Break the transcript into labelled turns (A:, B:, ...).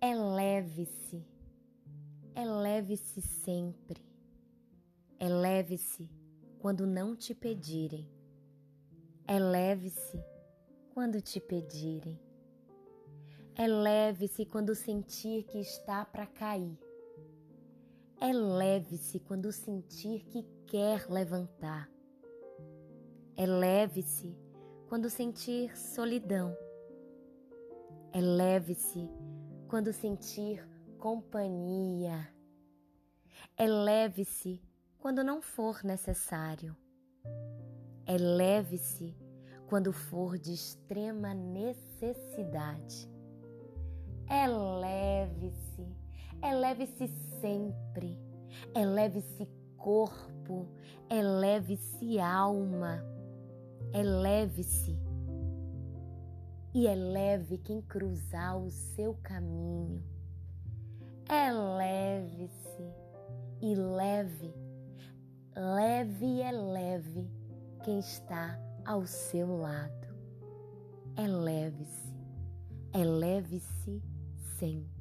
A: Eleve-se, eleve-se sempre. Eleve-se quando não te pedirem. Eleve-se quando te pedirem. Eleve-se quando sentir que está para cair. Eleve-se quando sentir que quer levantar. Eleve-se quando sentir solidão. Eleve-se quando sentir companhia. Eleve-se quando não for necessário. Eleve-se quando for de extrema necessidade. Eleve-se, eleve-se sempre, eleve-se corpo, eleve-se alma, eleve-se e eleve quem cruzar o seu caminho. Eleve-se e leve, leve e eleve quem está ao seu lado. Eleve-se, eleve-se sempre.